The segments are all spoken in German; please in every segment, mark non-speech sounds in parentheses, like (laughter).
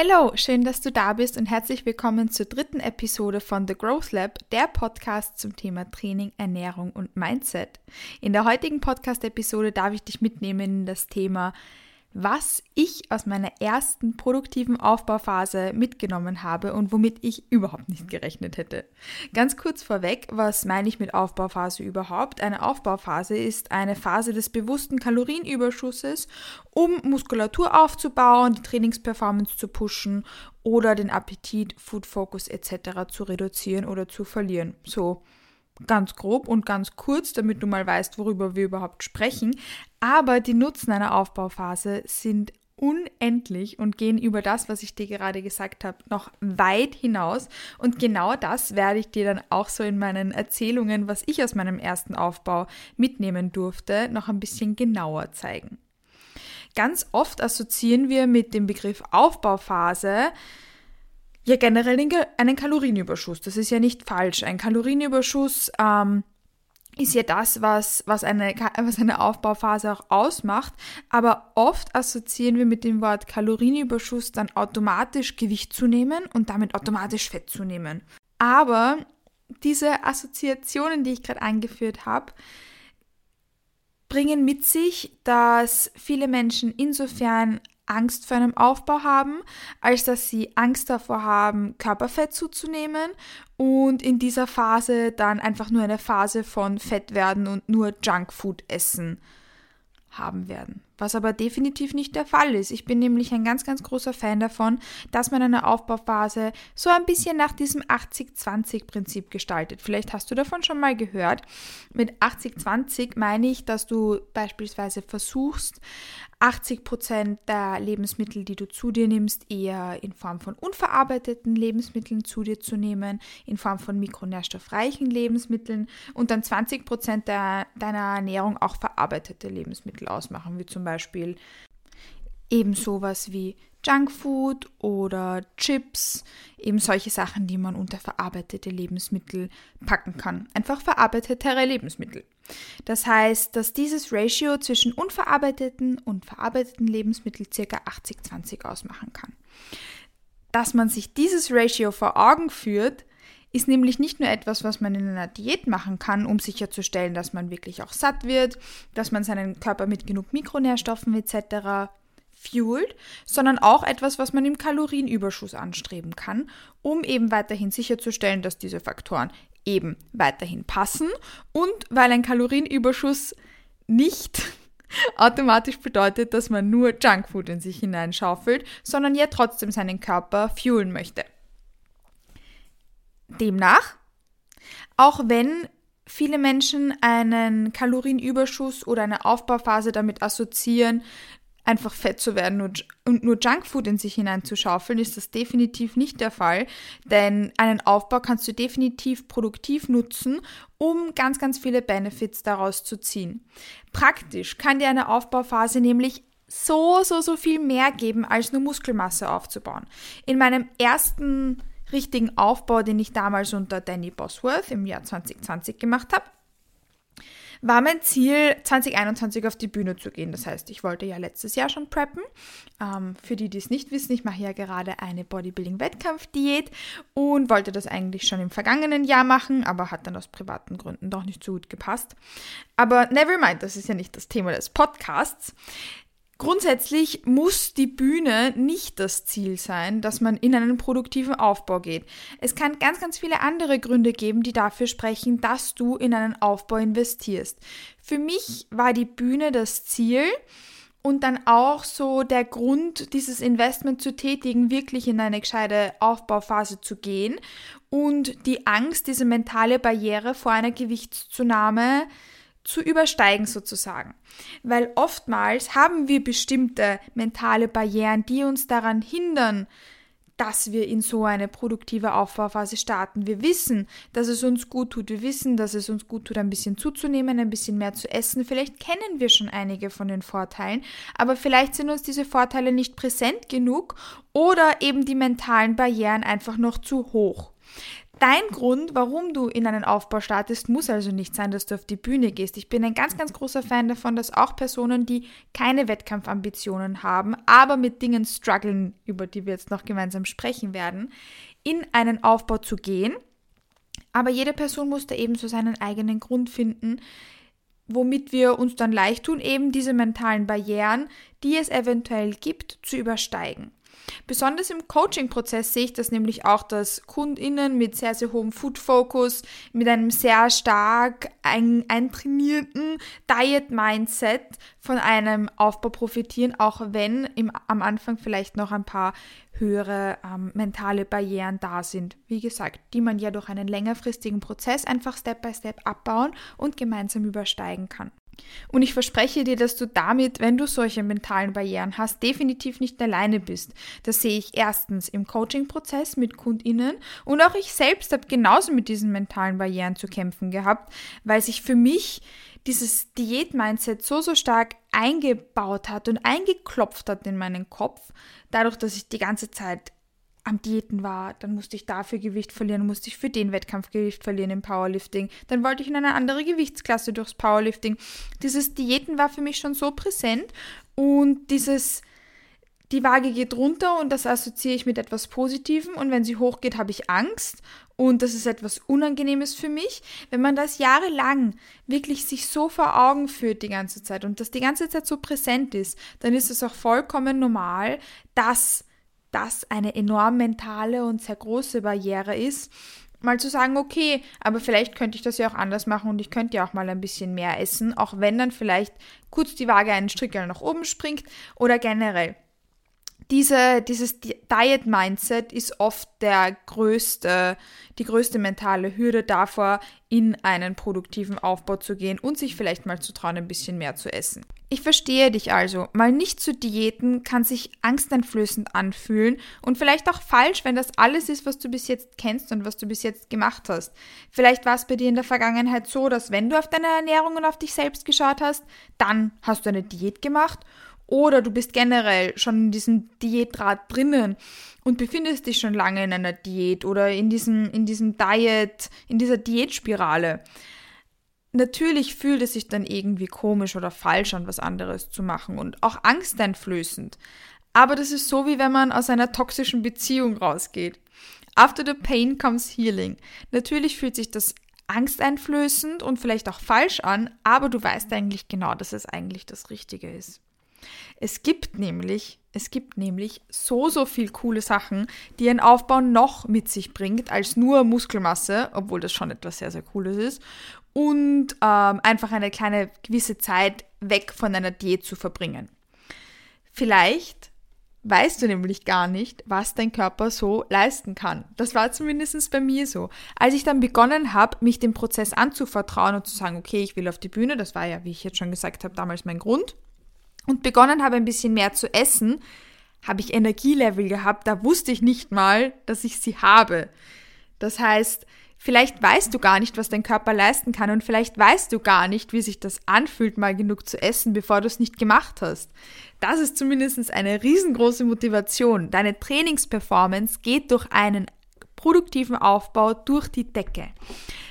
Hello, schön, dass du da bist und herzlich willkommen zur dritten Episode von The Growth Lab, der Podcast zum Thema Training, Ernährung und Mindset. In der heutigen Podcast-Episode darf ich dich mitnehmen in das Thema was ich aus meiner ersten produktiven Aufbauphase mitgenommen habe und womit ich überhaupt nicht gerechnet hätte. Ganz kurz vorweg, was meine ich mit Aufbauphase überhaupt? Eine Aufbauphase ist eine Phase des bewussten Kalorienüberschusses, um Muskulatur aufzubauen, die Trainingsperformance zu pushen oder den Appetit, Food Focus etc. zu reduzieren oder zu verlieren. So ganz grob und ganz kurz, damit du mal weißt, worüber wir überhaupt sprechen. Aber die Nutzen einer Aufbauphase sind unendlich und gehen über das, was ich dir gerade gesagt habe, noch weit hinaus. Und genau das werde ich dir dann auch so in meinen Erzählungen, was ich aus meinem ersten Aufbau mitnehmen durfte, noch ein bisschen genauer zeigen. Ganz oft assoziieren wir mit dem Begriff Aufbauphase ja generell einen Kalorienüberschuss. Das ist ja nicht falsch. Ein Kalorienüberschuss ähm, ist ja das, was, was, eine, (laughs) was eine Aufbauphase auch ausmacht. Aber oft assoziieren wir mit dem Wort Kalorienüberschuss dann automatisch Gewicht zu nehmen und damit automatisch Fett zu nehmen. Aber diese Assoziationen, die ich gerade angeführt habe, bringen mit sich, dass viele Menschen insofern Angst vor einem Aufbau haben, als dass sie Angst davor haben, Körperfett zuzunehmen und in dieser Phase dann einfach nur eine Phase von Fett werden und nur Junkfood essen haben werden. Was aber definitiv nicht der Fall ist. Ich bin nämlich ein ganz, ganz großer Fan davon, dass man eine Aufbauphase so ein bisschen nach diesem 80-20-Prinzip gestaltet. Vielleicht hast du davon schon mal gehört. Mit 80-20 meine ich, dass du beispielsweise versuchst, 80 Prozent der Lebensmittel, die du zu dir nimmst, eher in Form von unverarbeiteten Lebensmitteln zu dir zu nehmen, in Form von mikronährstoffreichen Lebensmitteln und dann 20 Prozent deiner Ernährung auch verarbeitete Lebensmittel ausmachen, wie zum Beispiel eben sowas wie Junkfood oder Chips, eben solche Sachen, die man unter verarbeitete Lebensmittel packen kann. Einfach verarbeitetere Lebensmittel. Das heißt, dass dieses Ratio zwischen unverarbeiteten und verarbeiteten Lebensmitteln ca. 80-20 ausmachen kann. Dass man sich dieses Ratio vor Augen führt, ist nämlich nicht nur etwas, was man in einer Diät machen kann, um sicherzustellen, dass man wirklich auch satt wird, dass man seinen Körper mit genug Mikronährstoffen etc. fuelt, sondern auch etwas, was man im Kalorienüberschuss anstreben kann, um eben weiterhin sicherzustellen, dass diese Faktoren eben weiterhin passen und weil ein Kalorienüberschuss nicht (laughs) automatisch bedeutet, dass man nur Junkfood in sich hineinschaufelt, sondern ja trotzdem seinen Körper fuelen möchte. Demnach, auch wenn viele Menschen einen Kalorienüberschuss oder eine Aufbauphase damit assoziieren, einfach fett zu werden und nur Junkfood in sich hineinzuschaufeln, ist das definitiv nicht der Fall. Denn einen Aufbau kannst du definitiv produktiv nutzen, um ganz, ganz viele Benefits daraus zu ziehen. Praktisch kann dir eine Aufbauphase nämlich so, so, so viel mehr geben, als nur Muskelmasse aufzubauen. In meinem ersten richtigen Aufbau, den ich damals unter Danny Bosworth im Jahr 2020 gemacht habe, war mein Ziel, 2021 auf die Bühne zu gehen. Das heißt, ich wollte ja letztes Jahr schon preppen. Ähm, für die, die es nicht wissen, ich mache ja gerade eine Bodybuilding-Wettkampfdiät und wollte das eigentlich schon im vergangenen Jahr machen, aber hat dann aus privaten Gründen doch nicht so gut gepasst. Aber never mind, das ist ja nicht das Thema des Podcasts. Grundsätzlich muss die Bühne nicht das Ziel sein, dass man in einen produktiven Aufbau geht. Es kann ganz, ganz viele andere Gründe geben, die dafür sprechen, dass du in einen Aufbau investierst. Für mich war die Bühne das Ziel und dann auch so der Grund, dieses Investment zu tätigen, wirklich in eine gescheite Aufbauphase zu gehen und die Angst, diese mentale Barriere vor einer Gewichtszunahme zu übersteigen sozusagen. Weil oftmals haben wir bestimmte mentale Barrieren, die uns daran hindern, dass wir in so eine produktive Aufbauphase starten. Wir wissen, dass es uns gut tut. Wir wissen, dass es uns gut tut, ein bisschen zuzunehmen, ein bisschen mehr zu essen. Vielleicht kennen wir schon einige von den Vorteilen, aber vielleicht sind uns diese Vorteile nicht präsent genug oder eben die mentalen Barrieren einfach noch zu hoch. Dein Grund, warum du in einen Aufbau startest, muss also nicht sein, dass du auf die Bühne gehst. Ich bin ein ganz, ganz großer Fan davon, dass auch Personen, die keine Wettkampfambitionen haben, aber mit Dingen strugglen, über die wir jetzt noch gemeinsam sprechen werden, in einen Aufbau zu gehen. Aber jede Person muss da eben so seinen eigenen Grund finden, womit wir uns dann leicht tun, eben diese mentalen Barrieren, die es eventuell gibt, zu übersteigen. Besonders im Coaching-Prozess sehe ich das nämlich auch, dass KundInnen mit sehr, sehr hohem Food-Focus, mit einem sehr stark ein, eintrainierten Diet-Mindset von einem Aufbau profitieren, auch wenn im, am Anfang vielleicht noch ein paar höhere ähm, mentale Barrieren da sind. Wie gesagt, die man ja durch einen längerfristigen Prozess einfach Step by Step abbauen und gemeinsam übersteigen kann. Und ich verspreche dir, dass du damit, wenn du solche mentalen Barrieren hast, definitiv nicht alleine bist. Das sehe ich erstens im Coaching-Prozess mit KundInnen und auch ich selbst habe genauso mit diesen mentalen Barrieren zu kämpfen gehabt, weil sich für mich dieses Diät-Mindset so, so stark eingebaut hat und eingeklopft hat in meinen Kopf, dadurch, dass ich die ganze Zeit am Diäten war, dann musste ich dafür Gewicht verlieren, musste ich für den Wettkampf Gewicht verlieren im Powerlifting, dann wollte ich in eine andere Gewichtsklasse durchs Powerlifting. Dieses Diäten war für mich schon so präsent und dieses die Waage geht runter und das assoziiere ich mit etwas Positivem und wenn sie hochgeht, habe ich Angst und das ist etwas Unangenehmes für mich. Wenn man das jahrelang wirklich sich so vor Augen führt die ganze Zeit und das die ganze Zeit so präsent ist, dann ist es auch vollkommen normal, dass das eine enorm mentale und sehr große Barriere ist, mal zu sagen, okay, aber vielleicht könnte ich das ja auch anders machen und ich könnte ja auch mal ein bisschen mehr essen, auch wenn dann vielleicht kurz die Waage einen Strickel nach oben springt oder generell diese, dieses Diet-Mindset ist oft der größte, die größte mentale Hürde davor, in einen produktiven Aufbau zu gehen und sich vielleicht mal zu trauen, ein bisschen mehr zu essen. Ich verstehe dich also. Mal nicht zu diäten kann sich angsteinflößend anfühlen und vielleicht auch falsch, wenn das alles ist, was du bis jetzt kennst und was du bis jetzt gemacht hast. Vielleicht war es bei dir in der Vergangenheit so, dass wenn du auf deine Ernährung und auf dich selbst geschaut hast, dann hast du eine Diät gemacht oder du bist generell schon in diesem Diätrad drinnen und befindest dich schon lange in einer Diät oder in diesem, in diesem Diet, in dieser Diätspirale. Natürlich fühlt es sich dann irgendwie komisch oder falsch an, was anderes zu machen und auch angsteinflößend. Aber das ist so, wie wenn man aus einer toxischen Beziehung rausgeht. After the pain comes healing. Natürlich fühlt sich das angsteinflößend und vielleicht auch falsch an, aber du weißt eigentlich genau, dass es eigentlich das Richtige ist. Es gibt nämlich, es gibt nämlich so, so viel coole Sachen, die ein Aufbau noch mit sich bringt, als nur Muskelmasse, obwohl das schon etwas sehr, sehr Cooles ist. Und ähm, einfach eine kleine gewisse Zeit weg von einer Diät zu verbringen. Vielleicht weißt du nämlich gar nicht, was dein Körper so leisten kann. Das war zumindest bei mir so. Als ich dann begonnen habe, mich dem Prozess anzuvertrauen und zu sagen, okay, ich will auf die Bühne, das war ja, wie ich jetzt schon gesagt habe, damals mein Grund, und begonnen habe, ein bisschen mehr zu essen, habe ich Energielevel gehabt, da wusste ich nicht mal, dass ich sie habe. Das heißt, vielleicht weißt du gar nicht, was dein Körper leisten kann und vielleicht weißt du gar nicht, wie sich das anfühlt, mal genug zu essen, bevor du es nicht gemacht hast. Das ist zumindest eine riesengroße Motivation. Deine Trainingsperformance geht durch einen produktiven Aufbau durch die Decke.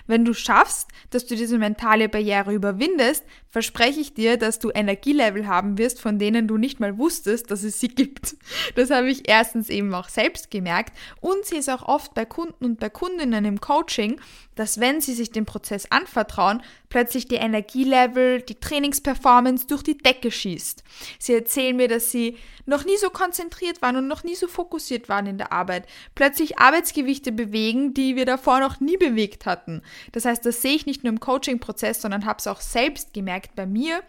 Wenn du schaffst, dass du diese mentale Barriere überwindest, verspreche ich dir, dass du Energielevel haben wirst, von denen du nicht mal wusstest, dass es sie gibt. Das habe ich erstens eben auch selbst gemerkt und sie ist auch oft bei Kunden und bei Kundinnen im Coaching, dass wenn sie sich dem Prozess anvertrauen, plötzlich die Energielevel, die Trainingsperformance durch die Decke schießt. Sie erzählen mir, dass sie noch nie so konzentriert waren und noch nie so fokussiert waren in der Arbeit, plötzlich Arbeitsgewichte bewegen, die wir davor noch nie bewegt hatten. Das heißt, das sehe ich nicht nur im Coaching-Prozess, sondern habe es auch selbst gemerkt bei mir,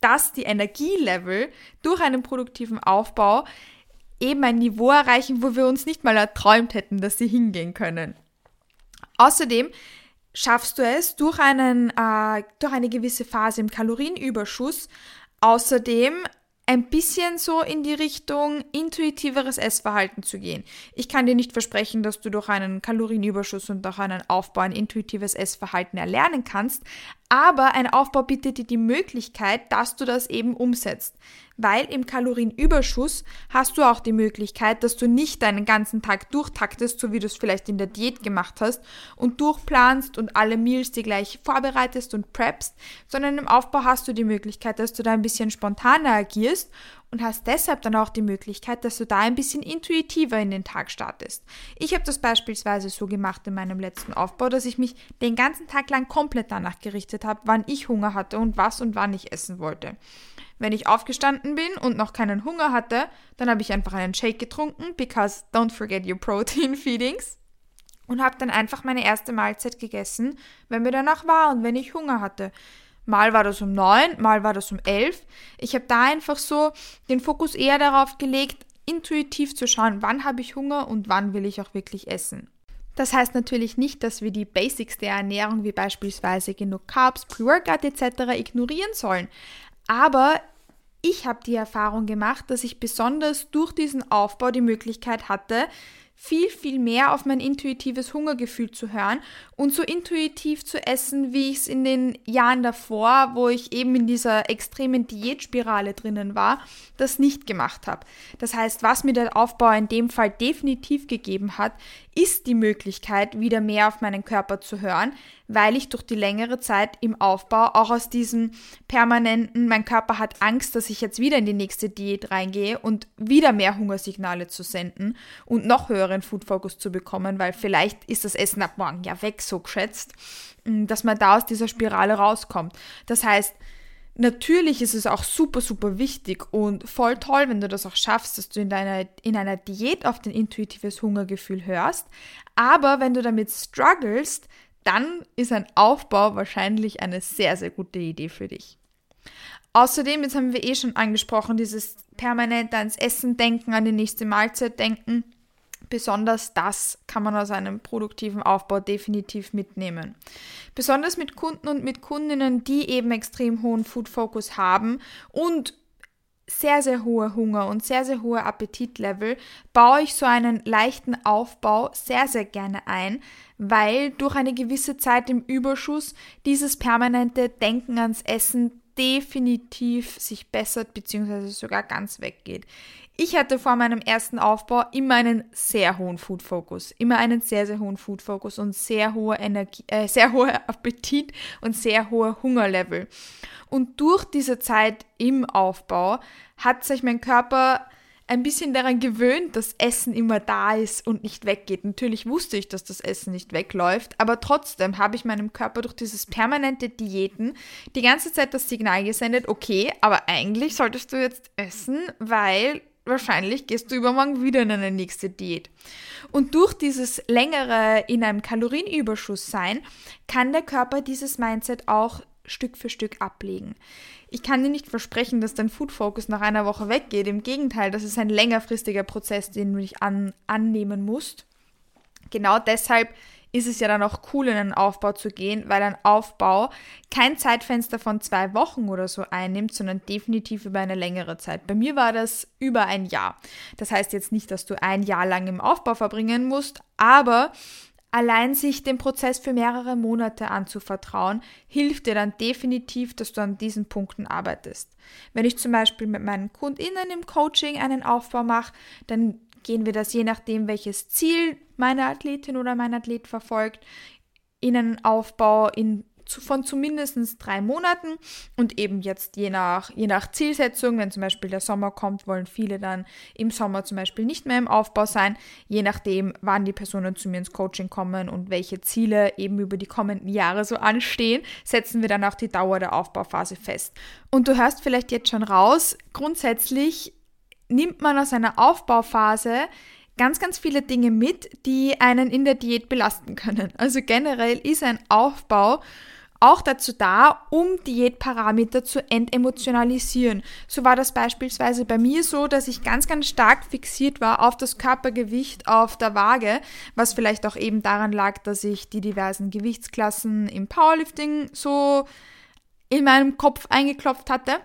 dass die Energielevel durch einen produktiven Aufbau eben ein Niveau erreichen, wo wir uns nicht mal erträumt hätten, dass sie hingehen können. Außerdem schaffst du es durch, einen, äh, durch eine gewisse Phase im Kalorienüberschuss, außerdem ein bisschen so in die Richtung intuitiveres Essverhalten zu gehen. Ich kann dir nicht versprechen, dass du durch einen Kalorienüberschuss und durch einen Aufbau ein intuitives Essverhalten erlernen kannst, Aber ein Aufbau bietet dir die Möglichkeit, dass du das eben umsetzt. Weil im Kalorienüberschuss hast du auch die Möglichkeit, dass du nicht deinen ganzen Tag durchtaktest, so wie du es vielleicht in der Diät gemacht hast, und durchplanst und alle Meals dir gleich vorbereitest und preppst, sondern im Aufbau hast du die Möglichkeit, dass du da ein bisschen spontaner agierst und hast deshalb dann auch die Möglichkeit, dass du da ein bisschen intuitiver in den Tag startest. Ich habe das beispielsweise so gemacht in meinem letzten Aufbau, dass ich mich den ganzen Tag lang komplett danach gerichtet habe, wann ich Hunger hatte und was und wann ich essen wollte. Wenn ich aufgestanden bin und noch keinen Hunger hatte, dann habe ich einfach einen Shake getrunken, because don't forget your protein (laughs) feedings. Und habe dann einfach meine erste Mahlzeit gegessen, wenn mir danach war und wenn ich Hunger hatte. Mal war das um neun, mal war das um elf. Ich habe da einfach so den Fokus eher darauf gelegt, intuitiv zu schauen, wann habe ich Hunger und wann will ich auch wirklich essen. Das heißt natürlich nicht, dass wir die Basics der Ernährung wie beispielsweise genug Carbs, Pre-Workout etc. ignorieren sollen. Aber ich habe die Erfahrung gemacht, dass ich besonders durch diesen Aufbau die Möglichkeit hatte, viel, viel mehr auf mein intuitives Hungergefühl zu hören und so intuitiv zu essen, wie ich es in den Jahren davor, wo ich eben in dieser extremen Diätspirale drinnen war, das nicht gemacht habe. Das heißt, was mir der Aufbau in dem Fall definitiv gegeben hat, ist die Möglichkeit, wieder mehr auf meinen Körper zu hören, weil ich durch die längere Zeit im Aufbau auch aus diesem permanenten, mein Körper hat Angst, dass ich jetzt wieder in die nächste Diät reingehe und wieder mehr Hungersignale zu senden und noch höheren Food Focus zu bekommen, weil vielleicht ist das Essen ab morgen ja weg, so geschätzt, mm, dass man da aus dieser Spirale rauskommt. Das heißt, Natürlich ist es auch super, super wichtig und voll toll, wenn du das auch schaffst, dass du in, deiner, in einer Diät auf dein intuitives Hungergefühl hörst. Aber wenn du damit strugglest, dann ist ein Aufbau wahrscheinlich eine sehr, sehr gute Idee für dich. Außerdem, jetzt haben wir eh schon angesprochen, dieses permanente ans Essen denken, an die nächste Mahlzeit denken. Besonders das kann man aus einem produktiven Aufbau definitiv mitnehmen. Besonders mit Kunden und mit Kundinnen, die eben extrem hohen Food Focus haben und sehr, sehr hohe Hunger und sehr, sehr hohe Appetitlevel, baue ich so einen leichten Aufbau sehr, sehr gerne ein, weil durch eine gewisse Zeit im Überschuss dieses permanente Denken ans Essen definitiv sich bessert bzw. sogar ganz weggeht. Ich hatte vor meinem ersten Aufbau immer einen sehr hohen Food Focus, immer einen sehr sehr hohen Food Focus und sehr hohe Energie, äh, sehr hoher (laughs) Appetit und sehr hohe Hungerlevel. Und durch diese Zeit im Aufbau hat sich mein Körper ein bisschen daran gewöhnt, dass Essen immer da ist und nicht weggeht. Natürlich wusste ich, dass das Essen nicht wegläuft, aber trotzdem habe ich meinem Körper durch dieses permanente Diäten die ganze Zeit das Signal gesendet, okay, aber eigentlich solltest du jetzt essen, weil wahrscheinlich gehst du übermorgen wieder in eine nächste Diät. Und durch dieses längere in einem Kalorienüberschuss sein, kann der Körper dieses Mindset auch Stück für Stück ablegen. Ich kann dir nicht versprechen, dass dein Food Focus nach einer Woche weggeht. Im Gegenteil, das ist ein längerfristiger Prozess, den du dich an, annehmen musst. Genau deshalb ist es ja dann auch cool, in einen Aufbau zu gehen, weil ein Aufbau kein Zeitfenster von zwei Wochen oder so einnimmt, sondern definitiv über eine längere Zeit. Bei mir war das über ein Jahr. Das heißt jetzt nicht, dass du ein Jahr lang im Aufbau verbringen musst, aber allein sich den Prozess für mehrere Monate anzuvertrauen, hilft dir dann definitiv, dass du an diesen Punkten arbeitest. Wenn ich zum Beispiel mit meinen KundInnen im Coaching einen Aufbau mache, dann gehen wir das je nachdem, welches Ziel meine Athletin oder mein Athlet verfolgt, in einen Aufbau in von zumindest drei Monaten und eben jetzt je nach, je nach Zielsetzung, wenn zum Beispiel der Sommer kommt, wollen viele dann im Sommer zum Beispiel nicht mehr im Aufbau sein, je nachdem, wann die Personen zu mir ins Coaching kommen und welche Ziele eben über die kommenden Jahre so anstehen, setzen wir dann auch die Dauer der Aufbauphase fest. Und du hörst vielleicht jetzt schon raus, grundsätzlich nimmt man aus einer Aufbauphase ganz, ganz viele Dinge mit, die einen in der Diät belasten können. (laughs) Also generell ist ein Aufbau auch dazu da, um Diätparameter zu entemotionalisieren. So war das beispielsweise bei mir so, dass ich ganz, ganz stark fixiert war auf das Körpergewicht auf der Waage, was vielleicht auch eben daran lag, dass ich die diversen Gewichtsklassen im Powerlifting so in meinem Kopf eingeklopft hatte.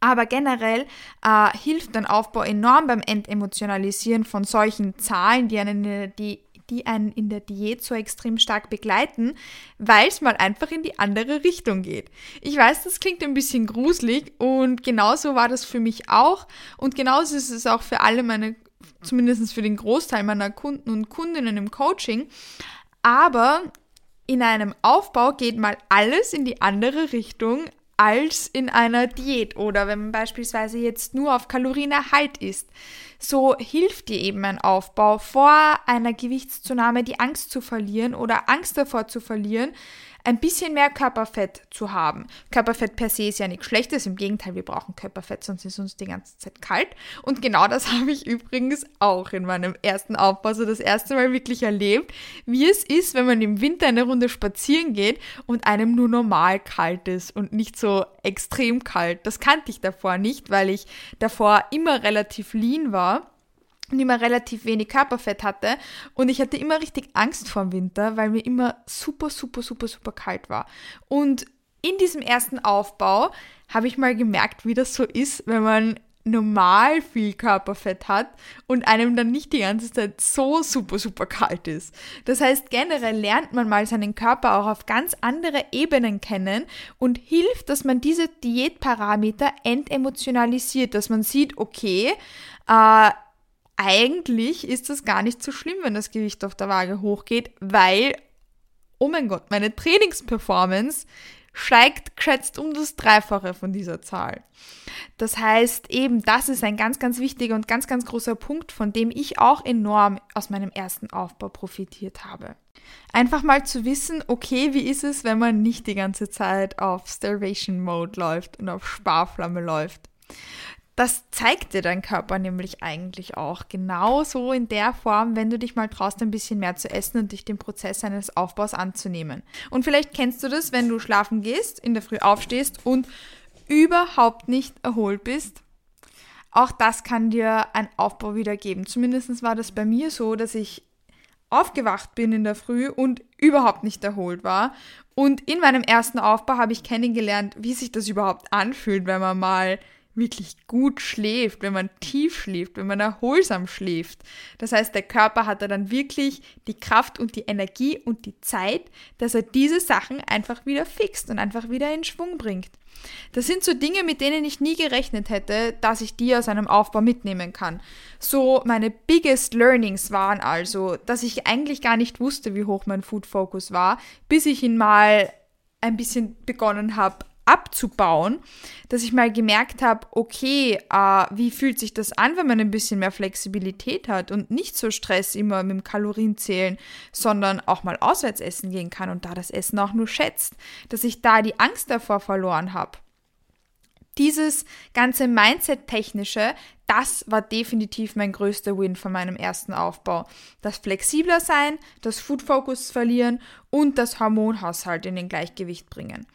Aber generell äh, hilft ein Aufbau enorm beim Entemotionalisieren von solchen Zahlen, die einen die die einen in der Diät so extrem stark begleiten, weil es mal einfach in die andere Richtung geht. Ich weiß, das klingt ein bisschen gruselig und genauso war das für mich auch und genauso ist es auch für alle meine, zumindest für den Großteil meiner Kunden und Kundinnen im Coaching. Aber in einem Aufbau geht mal alles in die andere Richtung als in einer Diät oder wenn man beispielsweise jetzt nur auf Kalorienerhalt isst. So hilft dir eben ein Aufbau vor einer Gewichtszunahme die Angst zu verlieren oder Angst davor zu verlieren, ein bisschen mehr Körperfett zu haben. Körperfett per se ist ja nichts Schlechtes, im Gegenteil, wir brauchen Körperfett, sonst ist uns die ganze Zeit kalt. Und genau das (laughs) habe ich übrigens auch in meinem ersten Aufbau, so das erste Mal wirklich erlebt, wie es ist, wenn man im Winter eine Runde spazieren geht und einem nur normal kalt ist und nicht so extrem kalt. Das kannte ich davor nicht, weil ich davor immer relativ lean war und immer relativ wenig Körperfett hatte. Und ich hatte immer richtig Angst vor dem Winter, weil mir immer super, super, super, super kalt war. Und in diesem ersten Aufbau habe ich mal gemerkt, wie das so ist, wenn man normal viel Körperfett hat und einem dann nicht die ganze Zeit so super, super kalt ist. Das heißt, generell lernt man mal seinen Körper auch auf ganz andere Ebenen kennen und hilft, dass man diese Diätparameter entemotionalisiert, dass man sieht, okay, äh, eigentlich ist es gar nicht so schlimm, wenn das Gewicht auf der Waage hochgeht, weil, oh mein Gott, meine Trainingsperformance steigt geschätzt um das Dreifache von dieser Zahl. Das heißt, eben das ist ein ganz, ganz wichtiger und ganz, ganz großer Punkt, von dem ich auch enorm aus meinem ersten Aufbau profitiert habe. Einfach mal zu wissen, okay, wie ist es, wenn man nicht die ganze Zeit auf Starvation Mode läuft und auf Sparflamme läuft. Das zeigt dir dein Körper nämlich eigentlich auch. Genauso in der Form, wenn du dich mal traust, ein bisschen mehr zu essen und dich dem Prozess eines Aufbaus anzunehmen. Und vielleicht kennst du das, wenn du schlafen gehst, in der Früh aufstehst und überhaupt nicht erholt bist. Auch das kann dir ein Aufbau wieder geben. Zumindest war das bei mir so, dass ich aufgewacht bin in der Früh und überhaupt nicht erholt war. Und in meinem ersten Aufbau habe ich kennengelernt, wie sich das überhaupt anfühlt, wenn man mal wirklich gut schläft, wenn man tief schläft, wenn man erholsam schläft. Das heißt, der Körper hat dann wirklich die Kraft und die Energie und die Zeit, dass er diese Sachen einfach wieder fixt und einfach wieder in Schwung bringt. Das sind so Dinge, mit denen ich nie gerechnet hätte, dass ich die aus einem Aufbau mitnehmen kann. So meine biggest learnings waren also, dass ich eigentlich gar nicht wusste, wie hoch mein Food Focus war, bis ich ihn mal ein bisschen begonnen habe abzubauen, dass ich mal gemerkt habe, okay, äh, wie fühlt sich das an, wenn man ein bisschen mehr Flexibilität hat und nicht so Stress immer mit dem Kalorienzählen, sondern auch mal auswärts essen gehen kann und da das Essen auch nur schätzt, dass ich da die Angst davor verloren habe. Dieses ganze Mindset-technische, das war definitiv mein größter Win von meinem ersten Aufbau. Das flexibler sein, das Food Focus verlieren und das Hormonhaushalt in den Gleichgewicht bringen.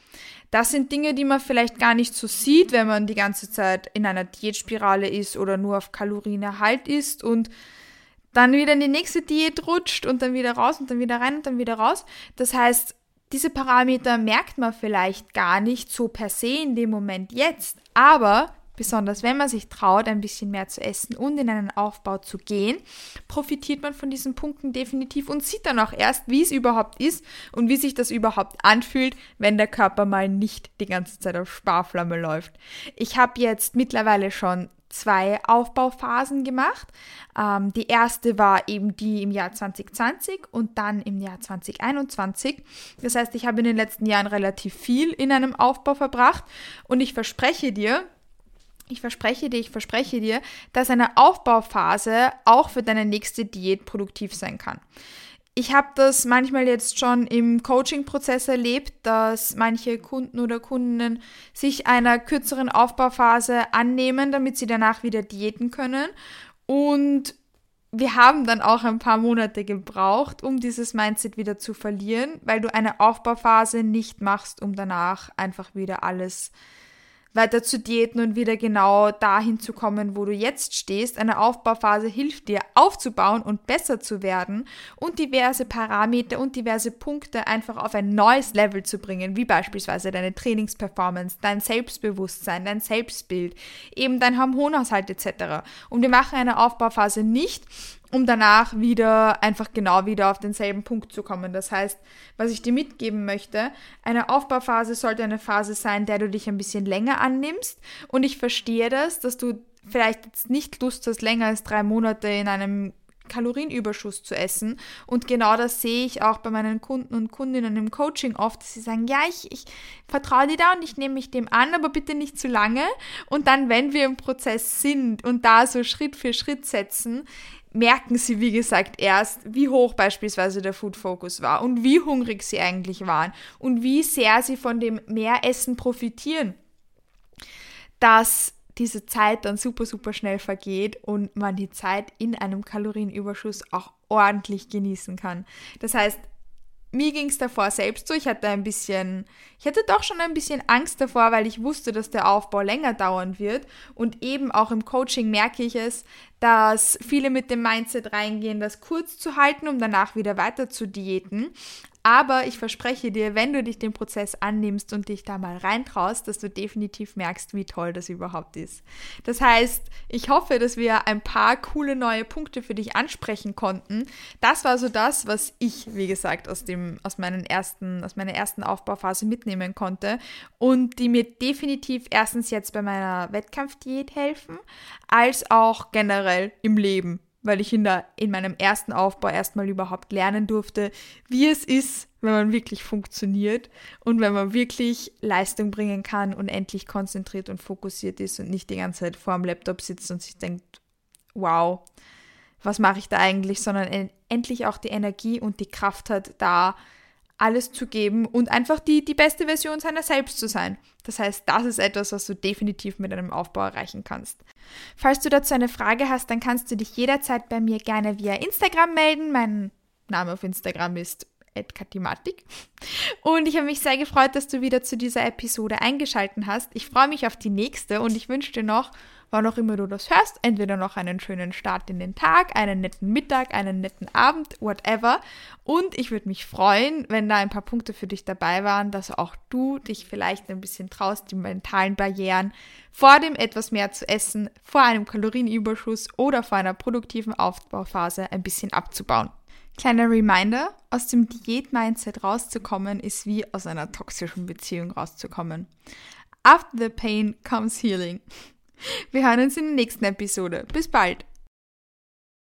Das sind Dinge, die man vielleicht gar nicht so sieht, wenn man die ganze Zeit in einer Diätspirale ist oder nur auf Kalorienerhalt ist und dann wieder in die nächste Diät rutscht und dann wieder raus und dann wieder rein und dann wieder raus. Das heißt, diese Parameter merkt man vielleicht gar nicht so per se in dem Moment jetzt, aber Besonders wenn man sich traut, ein bisschen mehr zu essen und in einen Aufbau zu gehen, profitiert man von diesen Punkten definitiv und sieht dann auch erst, wie es überhaupt ist und wie sich das überhaupt anfühlt, wenn der Körper mal nicht die ganze Zeit auf Sparflamme läuft. Ich habe jetzt mittlerweile schon zwei Aufbauphasen gemacht. Ähm, die erste war eben die im Jahr 2020 und dann im Jahr 2021. Das heißt, ich habe in den letzten Jahren relativ viel in einem Aufbau verbracht und ich verspreche dir, ich verspreche dir, ich verspreche dir, dass eine Aufbauphase auch für deine nächste Diät produktiv sein kann. Ich habe das manchmal jetzt schon im Coaching-Prozess erlebt, dass manche Kunden oder Kundinnen sich einer kürzeren Aufbauphase annehmen, damit sie danach wieder diäten können. Und wir haben dann auch ein paar Monate gebraucht, um dieses Mindset wieder zu verlieren, weil du eine Aufbauphase nicht machst, um danach einfach wieder alles zu weiter zu diäten und wieder genau dahin zu kommen, wo du jetzt stehst. Eine Aufbauphase hilft dir aufzubauen und besser zu werden und diverse Parameter und diverse Punkte einfach auf ein neues Level zu bringen, wie beispielsweise deine Trainingsperformance, dein Selbstbewusstsein, dein Selbstbild, eben dein Hormonhaushalt etc. Und wir machen eine Aufbauphase nicht, um danach wieder einfach genau wieder auf denselben Punkt zu kommen. Das heißt, was ich dir mitgeben möchte, eine Aufbauphase sollte eine Phase sein, der du dich ein bisschen länger annimmst. Und ich verstehe das, dass du vielleicht jetzt nicht Lust hast, länger als drei Monate in einem Kalorienüberschuss zu essen. Und genau das sehe ich auch bei meinen Kunden und Kundinnen im Coaching oft, dass sie sagen, ja, ich, ich vertraue dir da und ich nehme mich dem an, aber bitte nicht zu lange. Und dann, wenn wir im Prozess sind und da so Schritt für Schritt setzen, merken sie, wie gesagt, erst, wie hoch beispielsweise der Food Focus war und wie hungrig sie eigentlich waren und wie sehr sie von dem Mehressen profitieren. Dass diese Zeit dann super, super schnell vergeht und man die Zeit in einem Kalorienüberschuss auch ordentlich genießen kann. Das heißt, mir ging es davor selbst so, ich hatte ein bisschen, ich hatte doch schon ein bisschen Angst davor, weil ich wusste, dass der Aufbau länger dauern wird. Und eben auch im Coaching merke ich es, dass viele mit dem Mindset reingehen, das kurz zu halten, um danach wieder weiter zu diäten. Aber ich verspreche dir, wenn du dich dem Prozess annimmst und dich da mal reintraust, dass du definitiv merkst, wie toll das überhaupt ist. Das heißt, ich hoffe, dass wir ein paar coole neue Punkte für dich ansprechen konnten. Das war so das, was ich, wie gesagt, aus dem, aus meinen ersten, aus meiner ersten Aufbauphase mitnehmen konnte und die mir definitiv erstens jetzt bei meiner Wettkampfdiät helfen, als auch generell im Leben weil ich in, der, in meinem ersten Aufbau erstmal überhaupt lernen durfte, wie es ist, wenn man wirklich funktioniert und wenn man wirklich Leistung bringen kann und endlich konzentriert und fokussiert ist und nicht die ganze Zeit vor dem Laptop sitzt und sich denkt, wow, was mache ich da eigentlich, sondern endlich auch die Energie und die Kraft hat, da alles zu geben und einfach die, die beste Version seiner selbst zu sein. Das heißt, das ist etwas, was du definitiv mit einem Aufbau erreichen kannst. Falls du dazu eine Frage hast, dann kannst du dich jederzeit bei mir gerne via Instagram melden. Mein Name auf Instagram ist Katimatik. Und ich habe mich sehr gefreut, dass du wieder zu dieser Episode eingeschaltet hast. Ich freue mich auf die nächste und ich wünsche dir noch wann auch immer du das hörst, entweder noch einen schönen Start in den Tag, einen netten Mittag, einen netten Abend, whatever. Und ich würde mich freuen, wenn da ein paar Punkte für dich dabei waren, dass auch du dich vielleicht ein bisschen traust, die mentalen Barrieren vor dem etwas mehr zu essen, vor einem Kalorienüberschuss oder vor einer produktiven Aufbauphase ein bisschen abzubauen. Kleiner Reminder, aus dem Diät-Mindset rauszukommen, ist wie aus einer toxischen Beziehung rauszukommen. After the pain comes healing. Wir hören uns in der nächsten Episode. Bis bald.